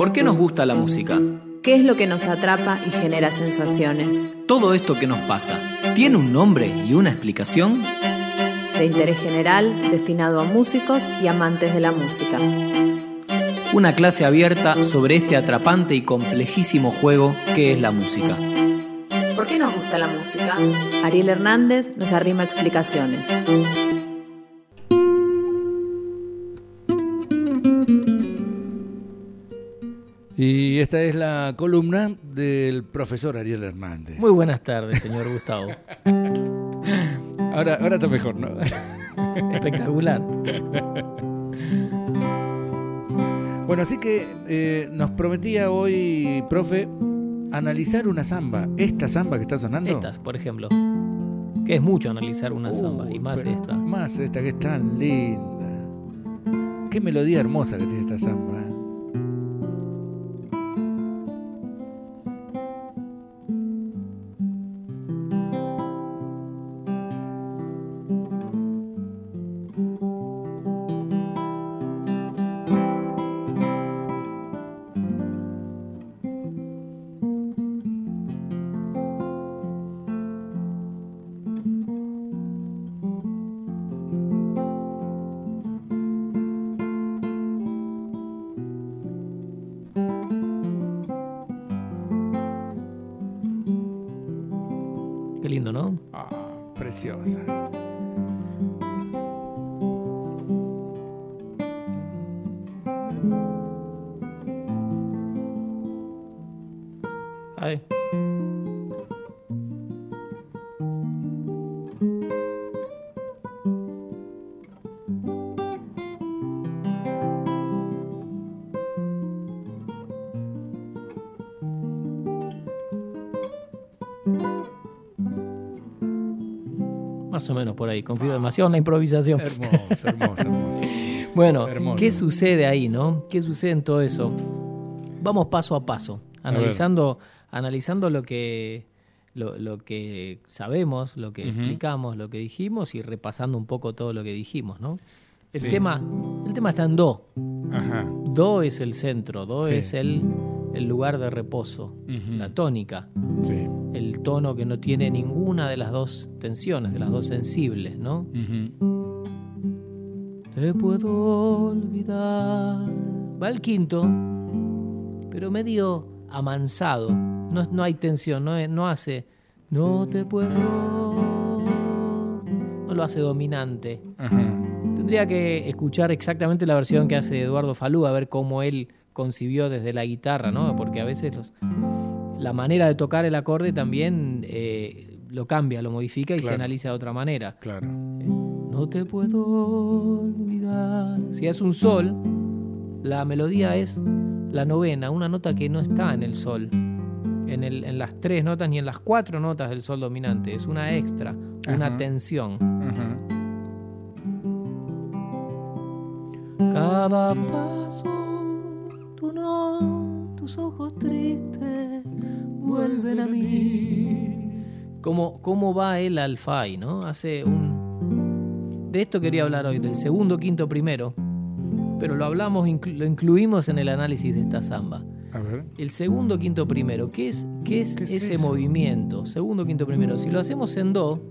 ¿Por qué nos gusta la música? ¿Qué es lo que nos atrapa y genera sensaciones? Todo esto que nos pasa, ¿tiene un nombre y una explicación? De interés general, destinado a músicos y amantes de la música. Una clase abierta sobre este atrapante y complejísimo juego que es la música. ¿Por qué nos gusta la música? Ariel Hernández nos arrima explicaciones. Y esta es la columna del profesor Ariel Hernández. Muy buenas tardes, señor Gustavo. ahora, ahora está mejor, ¿no? Espectacular. Bueno, así que eh, nos prometía hoy, profe, analizar una samba. ¿Esta samba que está sonando? Estas, por ejemplo. Que es mucho analizar una samba, y más esta. Más esta que es tan linda. Qué melodía hermosa que tiene esta samba. ¿Eh? Más o menos por ahí. Confío demasiado en la improvisación. Hermoso, hermoso, hermoso. bueno, ¿qué sucede ahí, no? ¿Qué sucede en todo eso? Vamos paso a paso, analizando, analizando lo que, lo, que sabemos, lo que explicamos, lo que dijimos y repasando un poco todo lo que dijimos, ¿no? El, tema, el tema está en Do. Do es el centro, Do es el, el, lugar de reposo, la tónica. El tono que no tiene ninguna de las dos tensiones, de las dos sensibles, ¿no? Te puedo olvidar. Va el quinto, pero medio amansado. No, no hay tensión, no, no hace. No te puedo. No lo hace dominante. Tendría que escuchar exactamente la versión que hace Eduardo Falú, a ver cómo él concibió desde la guitarra, ¿no? Porque a veces los, la manera de tocar el acorde también eh, lo cambia, lo modifica y se analiza de otra manera. Claro. Eh, no te puedo olvidar. Si es un sol, la melodía es la novena, una nota que no está en el sol. En, el, en, las tres notas ni en las cuatro notas del sol dominante. Es una extra, una tensión. Cada paso, tú no, tus ojos tristes vuelven a mí. ¿Cómo, cómo va el alfai, no? Hace un... De esto quería hablar hoy, del segundo, quinto, primero. Pero lo hablamos, lo incluimos en el análisis de esta samba. A ver. El segundo, quinto, primero. ¿Qué es, qué es ese movimiento? Segundo, quinto, primero. Si lo hacemos en do,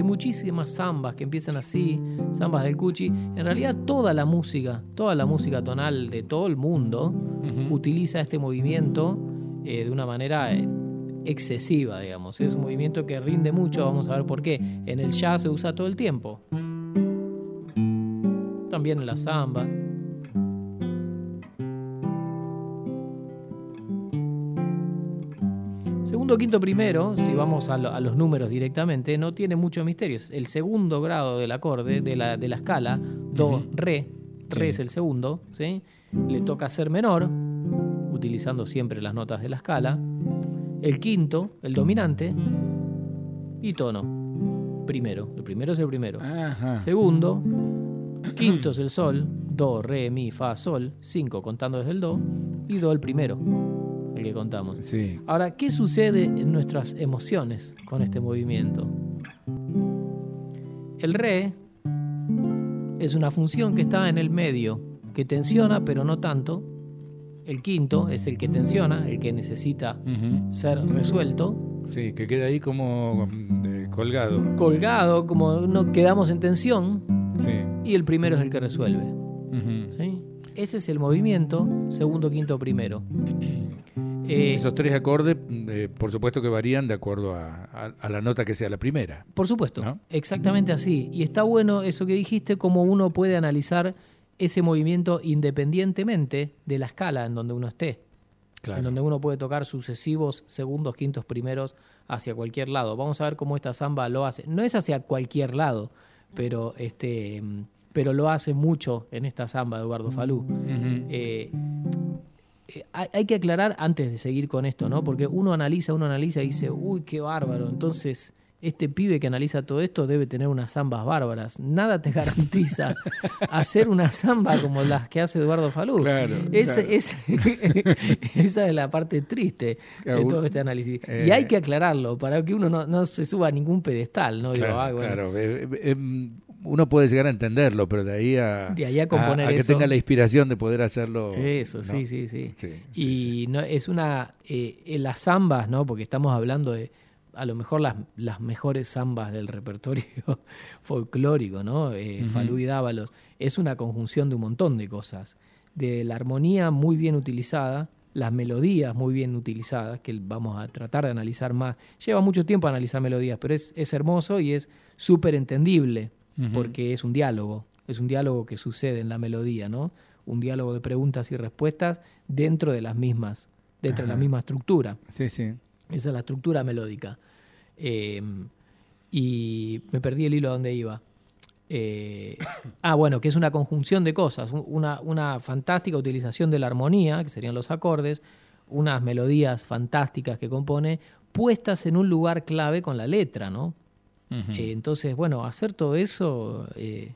Hay muchísimas zambas que empiezan así, zambas del Cuchi. En realidad toda la música, toda la música tonal de todo el mundo utiliza este movimiento eh, de una manera eh, excesiva, digamos. Es un movimiento que rinde mucho, vamos a ver por qué. En el jazz se usa todo el tiempo. También en las zambas. Segundo, quinto, primero, si vamos a, los números directamente, no tiene mucho misterio. El segundo grado del acorde, de la, de la escala, do, re, re es el segundo, ¿sí? le toca ser menor, utilizando siempre las notas de la escala. El quinto, el dominante, y tono. Primero, el primero es el primero. Segundo, quinto es el sol, do, re, mi, fa, sol, cinco contando desde el do, y do el primero que contamos. Sí. Ahora, ¿qué sucede en nuestras emociones con este movimiento? El re es una función que está en el medio, que tensiona, pero no tanto. El quinto es el que tensiona, el que necesita ser resuelto. Sí, que queda ahí como mm, eh, colgado. Colgado, como no quedamos en tensión, Sí. y el primero es el que resuelve. ¿sí? Ese es el movimiento, segundo, quinto, primero. Eh, Esos tres acordes, eh, por supuesto que varían de acuerdo a, a- a la nota que sea la primera. Por supuesto, ¿No? exactamente así. Y está bueno eso que dijiste, cómo uno puede analizar ese movimiento independientemente de la escala en donde uno esté. En donde uno puede tocar sucesivos segundos, quintos, primeros hacia cualquier lado. Vamos a ver cómo esta samba lo hace. No es hacia cualquier lado, pero este pero lo hace mucho en esta samba de Eduardo Falú. Eh, hay, que aclarar antes de seguir con esto, ¿no? Porque uno analiza, uno analiza y dice, uy, qué bárbaro. Entonces, este pibe que analiza todo esto debe tener unas zambas bárbaras. Nada te garantiza hacer una zamba como las que hace Eduardo Falú. Claro, Es- claro. es- esa es la parte triste Claro, de todo este análisis. y eh, hay que aclararlo para que uno no, no se suba a ningún pedestal, ¿no? Digo, Claro, "Ah, bueno, claro. Eh, eh, eh, uno puede llegar a entenderlo, pero de ahí a, De ahí a componer a que eso. tenga la inspiración de poder hacerlo. Eso, ¿no? sí, sí, sí. Sí, y no es una eh, en las zambas, ¿no? Porque estamos hablando de a lo mejor las, las mejores zambas del repertorio folclórico, ¿no? Eh. Falú y Dávalos. Es una conjunción de un montón de cosas. De la armonía muy bien utilizada, las melodías muy bien utilizadas, que vamos a tratar de analizar más. Lleva mucho tiempo analizar melodías, pero es, es hermoso y es súper entendible, Porque es un diálogo. Es un diálogo que sucede en la melodía, ¿no? Un diálogo de preguntas y respuestas dentro de las mismas, dentro de la misma estructura. Sí, sí. Esa es la estructura melódica. Eh, y me perdí el hilo a donde iba. Eh, ah, bueno, que es una conjunción de cosas, un- una, una fantástica utilización de la armonía, que serían los acordes, unas melodías fantásticas que compone, puestas en un lugar clave con la letra, ¿no? Eh, entonces, bueno, hacer todo eso, eh,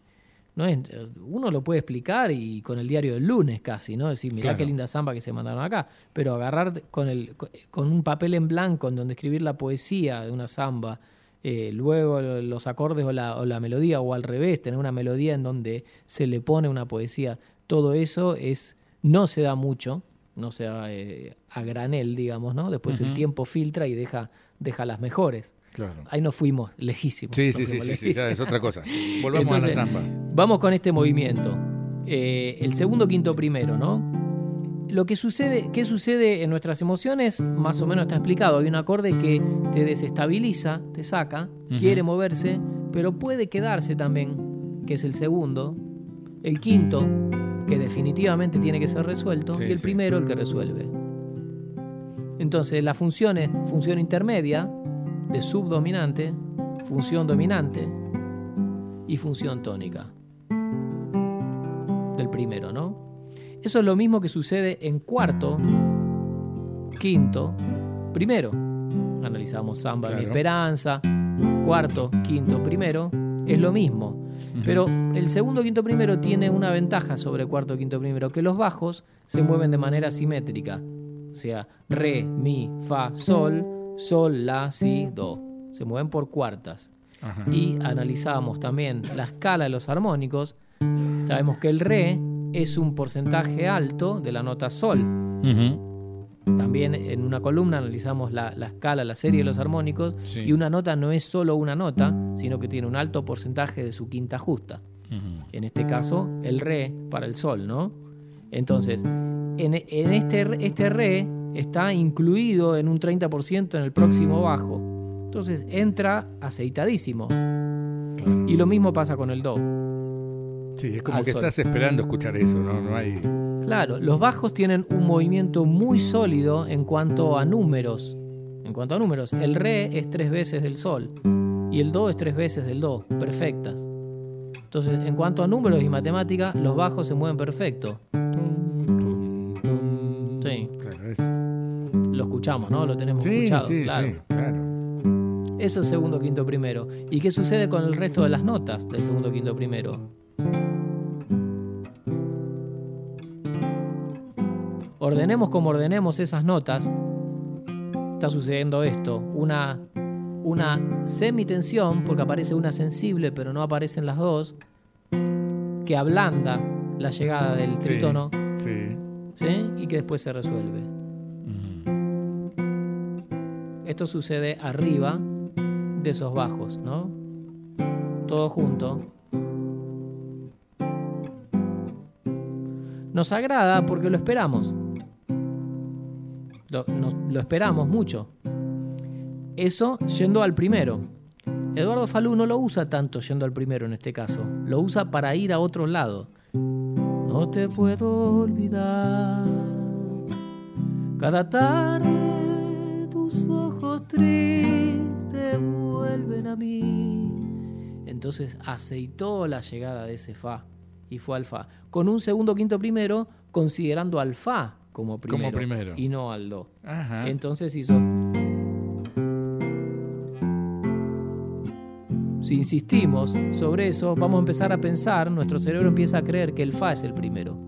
no es, uno lo puede explicar y con el diario del lunes casi, ¿no? Decir, mirá Claro. qué linda samba que se mandaron acá, pero agarrar con, el, con un papel en blanco en donde escribir la poesía de una samba, eh, luego los acordes o la, o la melodía, o al revés, tener una melodía en donde se le pone una poesía, todo eso es no se da mucho, no se da eh, a granel, digamos, ¿no? Después el tiempo filtra y deja, deja las mejores. Claro. Ahí nos fuimos lejísimos. Sí, sí, sí, fuimos sí, sí, ya es otra cosa. Volvamos Entonces, a la samba. Vamos con este movimiento. Eh, el segundo, quinto, primero, ¿no? Lo que sucede, ¿qué sucede en nuestras emociones? Más o menos está explicado. Hay un acorde que te desestabiliza, te saca, quiere moverse, pero puede quedarse también, que es el segundo. El quinto, que definitivamente tiene que ser resuelto. Sí, y el sí. primero, el que resuelve. Entonces, la función es función intermedia, de subdominante, función dominante y función tónica. Del primero, ¿no? Eso es lo mismo que sucede en cuarto, quinto, primero. Analizamos samba mi Claro. esperanza, cuarto, quinto, primero. Es lo mismo. Pero el segundo, quinto, primero tiene una ventaja sobre cuarto, quinto, primero, que los bajos se mueven de manera simétrica. O sea, re, mi, fa, sol, sol, la, si, do. Se mueven por cuartas. Ajá. Y analizamos también la escala de los armónicos. Sabemos que el re es un porcentaje alto de la nota sol. También en una columna analizamos la, la escala, la serie de los armónicos. Sí. Y una nota no es solo una nota, sino que tiene un alto porcentaje de su quinta justa. En este caso, el re para el sol, ¿no? Entonces, en, en este, este re está incluido en un 30% en el próximo bajo. Entonces entra aceitadísimo. Y lo mismo pasa con el do. Sí, es como que sol. estás esperando escuchar eso, ¿no? No hay. Claro, los bajos tienen un movimiento muy sólido en cuanto a números. En cuanto a números, el re es tres veces del sol y el do es tres veces del do, perfectas. Entonces, en cuanto a números y matemática, los bajos se mueven perfecto. Escuchamos, ¿no? Lo tenemos Sí, escuchado, sí, claro. sí, claro. Eso es segundo, quinto, primero. ¿Y qué sucede con el resto de las notas del segundo, quinto, primero? Ordenemos como ordenemos esas notas, está sucediendo esto, una, una semitensión, porque aparece una sensible pero no aparecen las dos, que ablanda la llegada del Sí, tritono Sí. ¿sí? y que después se resuelve. Esto sucede arriba de esos bajos, ¿no? Todo junto. Nos agrada porque lo esperamos. Lo, esperamos mucho. Eso yendo al primero. Eduardo Falú no lo usa tanto yendo al primero en este caso. Lo usa para ir a otro lado. No te puedo olvidar. Cada tarde tus ojos tristes vuelven a mí. Entonces aceitó la llegada de ese fa y fue al fa. Con un segundo quinto primero, considerando al fa como primero, primero. y no al do. Ajá. Entonces hizo. Si insistimos sobre eso, vamos a empezar a pensar, nuestro cerebro empieza a creer que el Fa es el primero.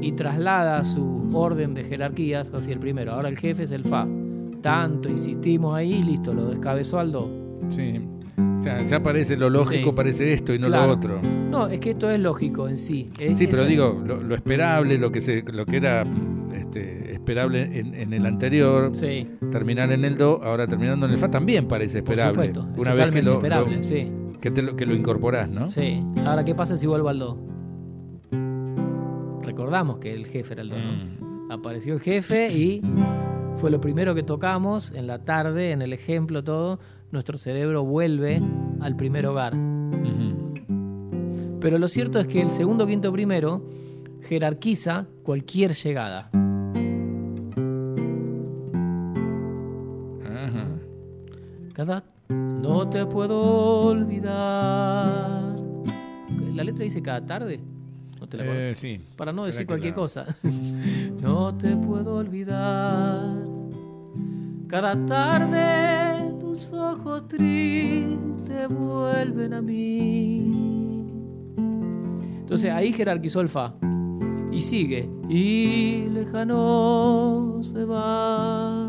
Y traslada su orden de jerarquías hacia el primero. Ahora el jefe es el Fa. Tanto insistimos ahí, listo, lo descabezó al Do. Sí. Ya, ya parece lo lógico, Sí. parece esto y no Claro. lo otro. No, es que esto es lógico en sí. Es- Sí, pero digo, lo, lo esperable, lo que se, lo que era este, esperable en, en el anterior, Sí, terminar en el do, ahora terminando en el fa también parece por esperable. supuesto. es Una vez que lo, esperable, lo- sí. que, te lo, que lo incorporás, ¿no? Sí. Ahora, ¿qué pasa si vuelvo al do? Recordamos que el jefe era el do, ¿no? Mm. Apareció el jefe y fue lo primero que tocamos en la tarde, en el ejemplo todo. Nuestro cerebro vuelve al primer hogar. Pero lo cierto es que el segundo, quinto, primero jerarquiza cualquier llegada. Cada no te puedo olvidar. La letra dice cada tarde. No te la? Eh, sí. Para no decir cualquier la- cosa. no te puedo olvidar. Cada tarde tus ojos tristes vuelven a mí. Entonces ahí jerarquizó el fa. Y sigue. Y lejano se va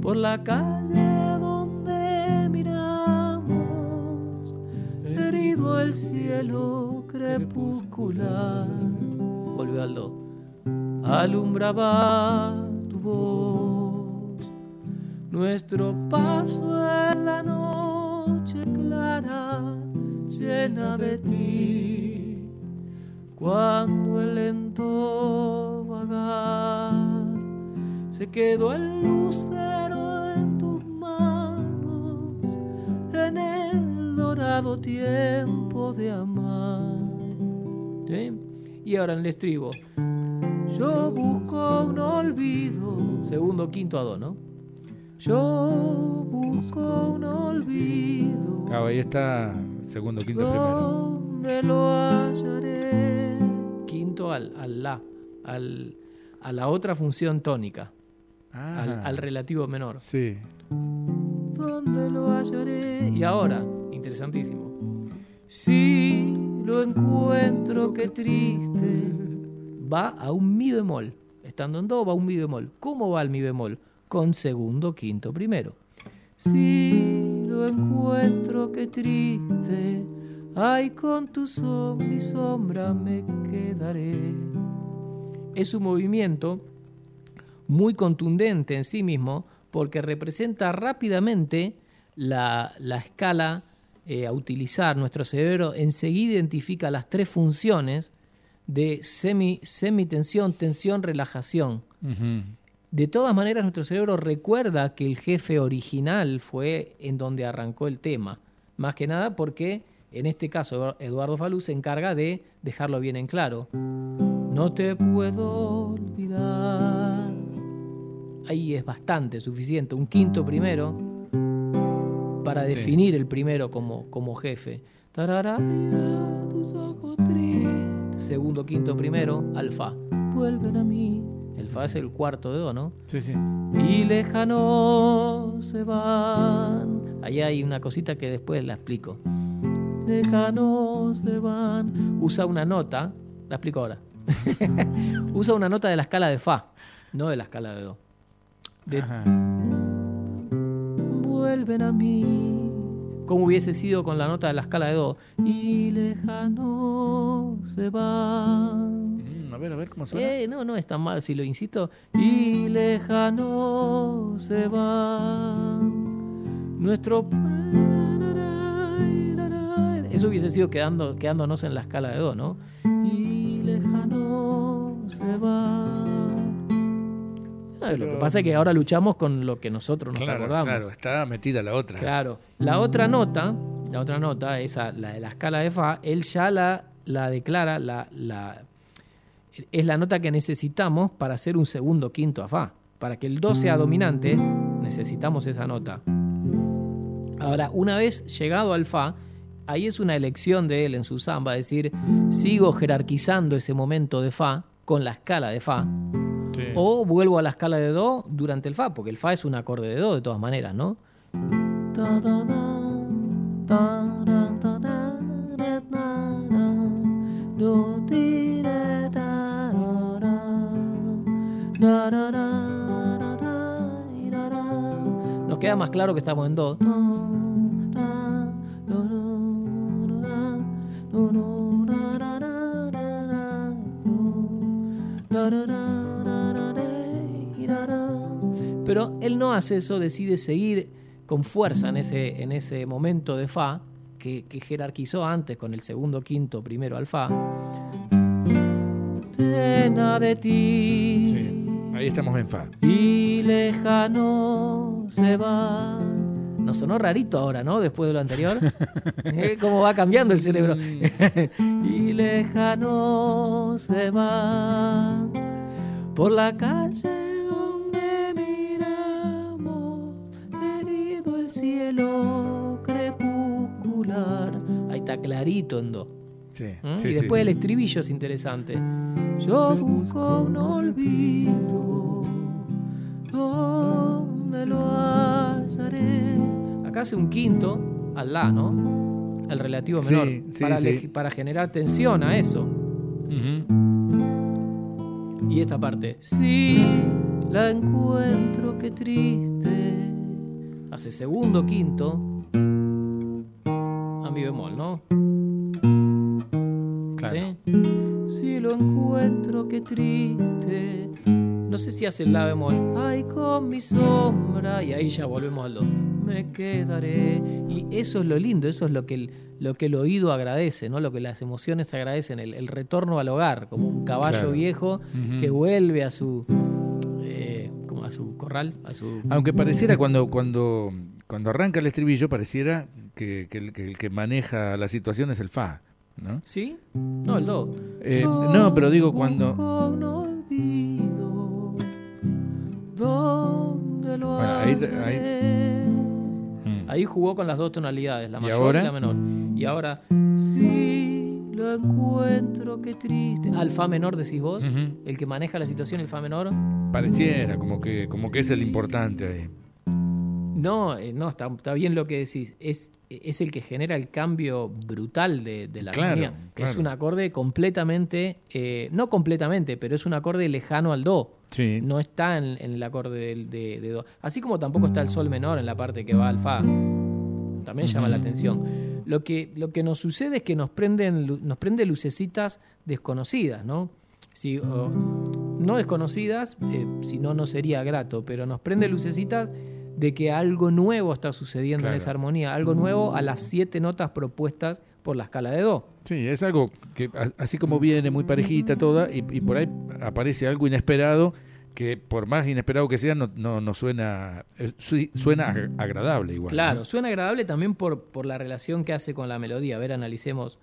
por la calle donde miramos, herido el cielo crepuscular. Volvió al do. Alumbraba tu voz, nuestro paso en la noche clara, llena de ti. Cuando el lento vagar se quedó el lucero en tus manos, en el dorado tiempo de amar. ¿Sí? Y ahora en el estribo. Yo busco un olvido. Segundo, quinto a do, ¿no? Yo busco un olvido. Claro, ahí está segundo, quinto, primero. ¿Dónde lo hallaré? Quinto al, al la, al, a la otra función tónica, al, Ah, al relativo menor. Sí. ¿Dónde lo hallaré? Y ahora, interesantísimo. Si lo encuentro, qué triste. Va a un mi bemol. Estando en do, va a un mi bemol. ¿Cómo va el mi bemol? Con segundo, quinto, primero. Si lo encuentro, qué triste. Ay, con tu sombra, mi sombra me quedaré. Es un movimiento muy contundente en sí mismo porque representa rápidamente la, la escala eh, a utilizar. Nuestro cerebro enseguida identifica las tres funciones de semi, semitensión, tensión, relajación. De todas maneras, nuestro cerebro recuerda que el jefe original fue en donde arrancó el tema. Más que nada porque, en este caso, Eduardo Falú se encarga de dejarlo bien en claro. No te puedo olvidar. Ahí es bastante, suficiente. Un quinto primero para Sí. definir el primero como, como jefe. Tararara, tus ojos tristes. Segundo, quinto, primero, al fa. Vuelven a mí. El fa es el cuarto de do, ¿no? Sí, sí. Y lejanos se van. Ahí hay una cosita que después la explico. Lejanos se van. Usa una nota, la explico ahora. Usa una nota de la escala de Fa, no de la escala de Do. De- Ajá. Vuelven a mí ¿Cómo hubiese sido con la nota de la escala de Do? Y lejano se va. Mm, a ver, a ver cómo suena. Eh, no, no es tan mal si lo insisto. Y lejano se va. Nuestro. Eso hubiese sido quedando, quedándonos en la escala de Do, ¿no? Y lejano se va. Ah, Lo que pasa es que ahora luchamos con lo que nosotros nos claro, acordamos. claro, está metida la otra. Claro. La otra nota, la otra nota, esa, la de la escala de Fa, él ya la, la declara, la, la, es la nota que necesitamos para hacer un segundo quinto a Fa. Para que el Do sea dominante, necesitamos esa nota. Ahora, una vez llegado al Fa, ahí es una elección de él en su samba, decir, sigo jerarquizando ese momento de Fa con la escala de Fa. O vuelvo a la escala de Do durante el Fa, porque el Fa es un acorde de Do de todas maneras, ¿no? Nos queda más claro que estamos en Do. Pero él no hace eso, decide seguir con fuerza en ese, en ese momento de Fa, que, que jerarquizó antes con el segundo, quinto, primero al Fa. Llena de ti Sí. Ahí estamos en Fa. y lejano se va. Nos sonó rarito ahora, ¿no? Después de lo anterior. ¿Eh? ¿Cómo va cambiando el cerebro? y lejano se va por la calle cielo crepuscular. Ahí está clarito en do. Sí. ¿Mm? sí, y sí, después sí. el estribillo es interesante. Yo busco un olvido donde lo hallaré. Acá hace un quinto al la, ¿no? El relativo Sí, menor. sí, para, sí. para generar tensión a eso. Y esta parte. Si la encuentro, qué triste. Hace segundo, quinto. A mi bemol, ¿no? Claro. ¿Sí? Si lo encuentro, qué triste. No sé si hace el la bemol. Ay, con mi sombra. Y ahí ya volvemos al do. Me quedaré. Y eso es lo lindo, eso es lo que el, lo que el oído agradece, ¿no? Lo que las emociones agradecen, el, el retorno al hogar, como un caballo Claro. viejo que vuelve a su. Su corral, a su. Aunque pareciera cuando, cuando, cuando arranca el estribillo, pareciera que, que el, que el que maneja la situación es el Fa. ¿no? ¿Sí? No, el do. Eh, no, pero digo cuando. busco un olvido, ¿dónde lo Bueno, ahí- ahí-? Mm. Ahí jugó con las dos tonalidades, la ¿Y mayor ahora? y la menor. Y ahora, si lo encuentro, qué triste. Al fa menor decís vos, el que maneja la situación, el fa menor. Pareciera como que, como que es el importante ahí. No, eh, no, está, está bien lo que decís. Es, es el que genera el cambio brutal de, de la Claro, armonía. Es un acorde completamente, eh, no completamente, pero es un acorde lejano al do. Sí. No está en, en el acorde de do. Así como tampoco está el sol menor en la parte que va al fa. También llama la atención. Lo que, lo que nos sucede es que nos prenden, nos prende lucecitas desconocidas, ¿no? Si, o- no desconocidas, eh, si no, no sería grato, pero nos prende lucecitas de que algo nuevo está sucediendo Claro. en esa armonía, algo nuevo a las siete notas propuestas por la escala de Do. Sí, es algo que así como viene muy parejita toda y, y por ahí aparece algo inesperado que por más inesperado que sea no, no, suena eh, su- suena ag- agradable igual. Claro, suena agradable también por, por la relación que hace con la melodía. A ver, analicemos.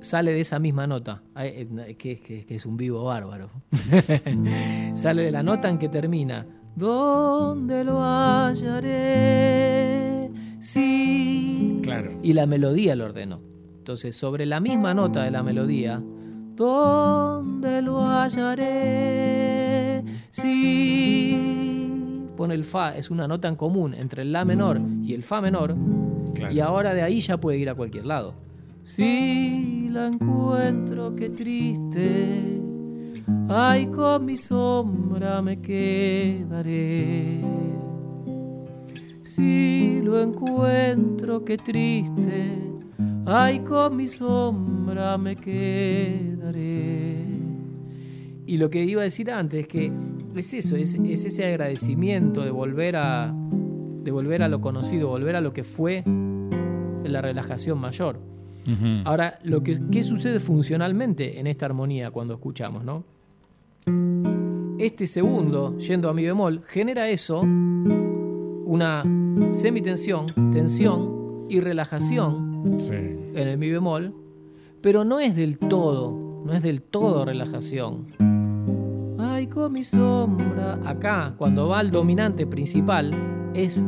Sale de esa misma nota, eh, que- que es un vivo bárbaro. Sale de la nota en que termina. ¿Dónde lo hallaré? Sí. Claro. Y la melodía lo ordenó. Entonces, sobre la misma nota de la melodía, ¿dónde lo hallaré? Sí. Pone el fa, es una nota en común entre el la menor y el fa menor, Claro. y ahora de ahí ya puede ir a cualquier lado. Si la encuentro, qué triste. Ay, con mi sombra me quedaré. Si lo encuentro, qué triste. Ay, con mi sombra me quedaré. Y lo que iba a decir antes es que es eso, es, es ese agradecimiento de volver a de volver a lo conocido, volver a lo que fue la relajación mayor. Ahora, lo que, ¿qué sucede funcionalmente en esta armonía cuando escuchamos, no? Este segundo, yendo a mi bemol, genera eso, una semitensión, tensión y relajación en el mi bemol, pero no es del todo, no es del todo relajación. Ay, con mi sombra. Acá, cuando va al dominante principal, es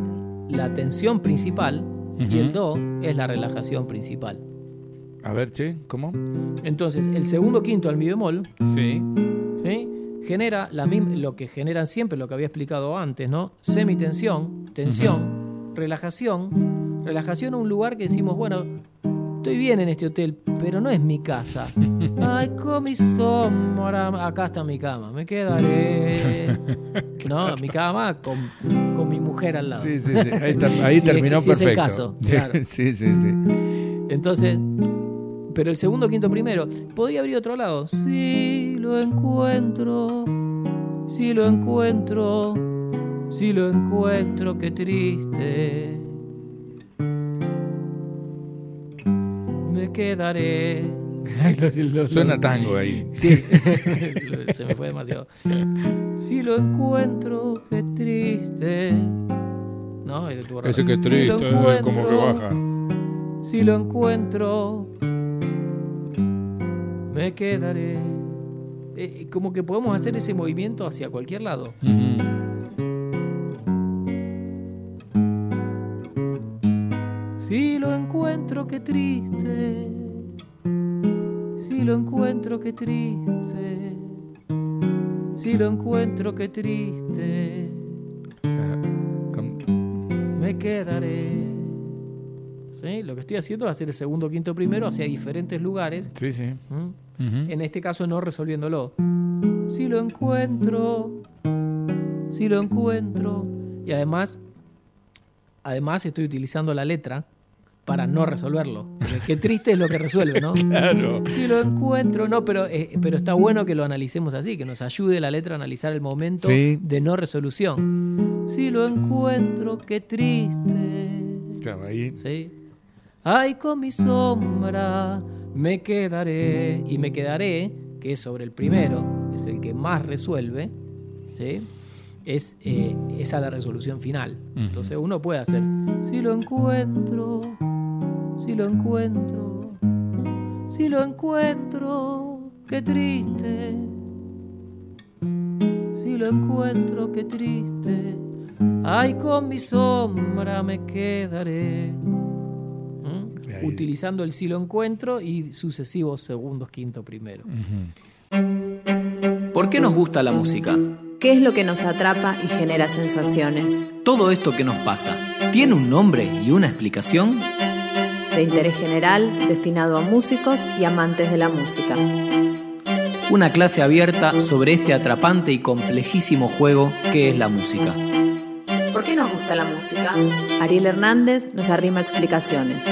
la tensión principal y el do es la relajación principal. A ver, che, ¿cómo? Entonces, el segundo quinto al mi bemol, Sí. ¿sí? Genera la misma, lo que generan siempre, lo que había explicado antes, ¿no? Semitensión, tensión, relajación. Relajación a un lugar que decimos, bueno, estoy bien en este hotel, pero no es mi casa. Ay, con mi sombra, acá está mi cama, me quedaré. No, mi cama con, con mi mujer al lado. Sí, sí, sí. Ahí, ter- ahí Si es- terminó si es el perfecto. caso, claro. Sí, sí, sí. Entonces, pero el segundo, quinto, primero, podía abrir otro lado. Si lo encuentro, si lo encuentro, si lo encuentro, qué triste. Me quedaré. Ay, lo- lo- Suena tango ahí. Sí, se me fue demasiado. Si lo encuentro, qué triste. No, ese que Si triste, eh, como que baja. si lo encuentro, me quedaré. Eh, como que podemos hacer ese movimiento hacia cualquier lado. Si lo encuentro, qué triste. Si lo encuentro, qué triste. Si lo encuentro, qué triste. Con- Me quedaré. ¿Sí? Lo que estoy haciendo es hacer el segundo, quinto, primero hacia diferentes lugares. Sí, sí. ¿Mm? En este caso no resolviéndolo. Si lo encuentro, si lo encuentro. Y además, además estoy utilizando la letra para no resolverlo. Porque Qué triste es lo que resuelve, ¿no? Claro. Si lo encuentro, no, pero, eh, pero está bueno que lo analicemos así, que nos ayude la letra a analizar el momento Sí. de no resolución. Si lo encuentro, qué triste. Claro, ahí. ¿sí? Ay, con mi sombra me quedaré. Y me quedaré, que es sobre el primero, es el que más resuelve, ¿sí? es, eh, esa la resolución final. Entonces uno puede hacer, si lo encuentro, si lo encuentro, si lo encuentro, qué triste. Si lo encuentro, qué triste. Ay, con mi sombra me quedaré. Ahí. Utilizando el si lo encuentro y sucesivos segundos, quinto, primero. ¿Por qué nos gusta la música? ¿Qué es lo que nos atrapa y genera sensaciones? Todo esto que nos pasa, ¿tiene un nombre y una explicación? De interés general, destinado a músicos y amantes de la música. Una clase abierta sobre este atrapante y complejísimo juego que es la música. ¿Por qué nos gusta la música? Ariel Hernández nos arrima explicaciones.